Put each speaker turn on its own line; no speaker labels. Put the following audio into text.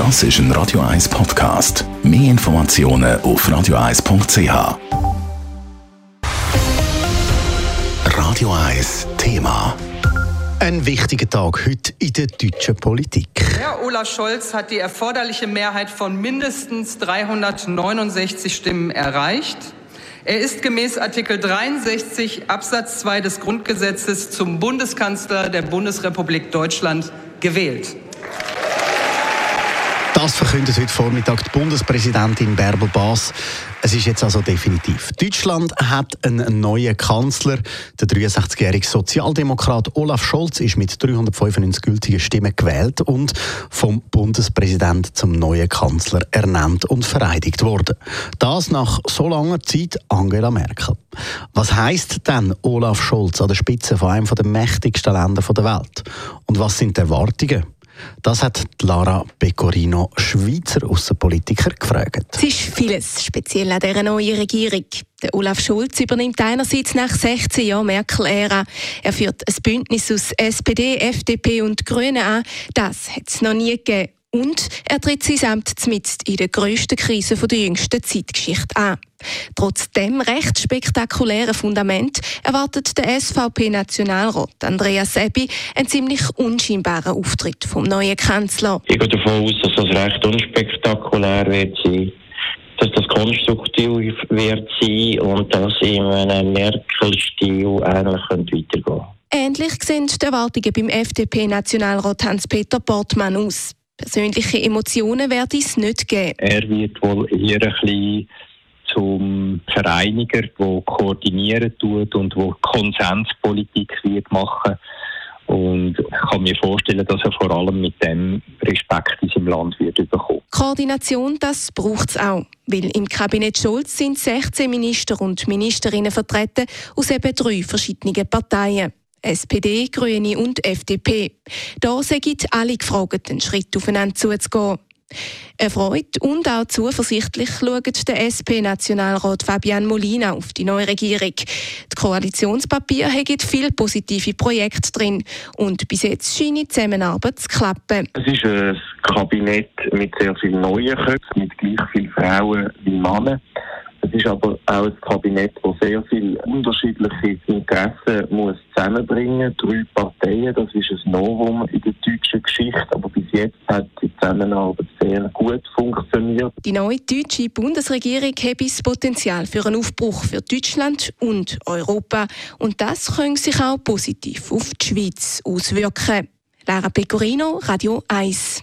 Das ist ein Radio 1 Podcast. Mehr Informationen auf radio1.ch. Radio 1 Thema.
Ein wichtiger Tag heute in der deutschen Politik.
Herr Olaf Scholz hat die erforderliche Mehrheit von mindestens 369 Stimmen erreicht. Er ist gemäß Artikel 63 Absatz 2 des Grundgesetzes zum Bundeskanzler der Bundesrepublik Deutschland gewählt.
Das verkündet heute Vormittag die Bundespräsidentin Bärbel Baas. Es ist jetzt also definitiv. Deutschland hat einen neuen Kanzler. Der 63-jährige Sozialdemokrat Olaf Scholz ist mit 395 gültigen Stimmen gewählt und vom Bundespräsident zum neuen Kanzler ernannt und vereidigt worden. Das nach so langer Zeit Angela Merkel. Was heißt denn Olaf Scholz an der Spitze von einem der mächtigsten Länder der Welt? Und was sind die Erwartungen? Das hat Lara Pecorino, Schweizer Außenpolitiker, gefragt.
Es ist vieles speziell an dieser neuen Regierung. Der Olaf Scholz übernimmt einerseits nach 16 Jahren Merkel-Ära. Er führt ein Bündnis aus SPD, FDP und Grünen an. Das hat es noch nie gegeben. Und er tritt sein Amt mit in der grössten Krise der jüngsten Zeitgeschichte an. Trotz dem recht spektakulären Fundament erwartet der SVP-Nationalrat Andreas Seppi einen ziemlich unscheinbaren Auftritt vom neuen Kanzler.
Ich gehe davon aus, dass das recht unspektakulär wird sein dass das konstruktiv wird sein und dass in einem Merkel-Stil ähnlich weitergehen
Ähnlich sehen die Erwartungen beim FDP-Nationalrat Hans-Peter Portmann aus. Persönliche Emotionen werde es nicht geben.
Er wird wohl eher ein bisschen zum Vereiniger, der koordinieren tut und wo Konsenspolitik wird machen. Und ich kann mir vorstellen, dass er vor allem mit dem Respekt in seinem Land wird bekommen.
Koordination, das braucht es auch. Weil im Kabinett Scholz sind 16 Minister und Ministerinnen vertreten aus eben drei verschiedenen Parteien. SPD, Grüne und FDP. Da sind alle gefragt, einen Schritt aufeinander zuzugehen. Erfreut und auch zuversichtlich schaut der SP-Nationalrat Fabian Molina auf die neue Regierung. Die Koalitionspapier haben viele positive Projekte drin und bis jetzt scheint die Zusammenarbeit zu klappen.
Es ist ein Kabinett mit sehr vielen neuen Köpfen, mit gleich vielen Frauen wie Männern. Es ist aber auch ein Kabinett, das sehr viele unterschiedliche Interessen muss zusammenbringen muss. Drei Parteien, das ist ein Novum in der deutschen Geschichte, aber bis jetzt hat die Zusammenarbeit sehr gut funktioniert.
Die neue deutsche Bundesregierung hat das Potenzial für einen Aufbruch für Deutschland und Europa. Und das könnte sich auch positiv auf die Schweiz auswirken. Lara Pecorino, Radio 1.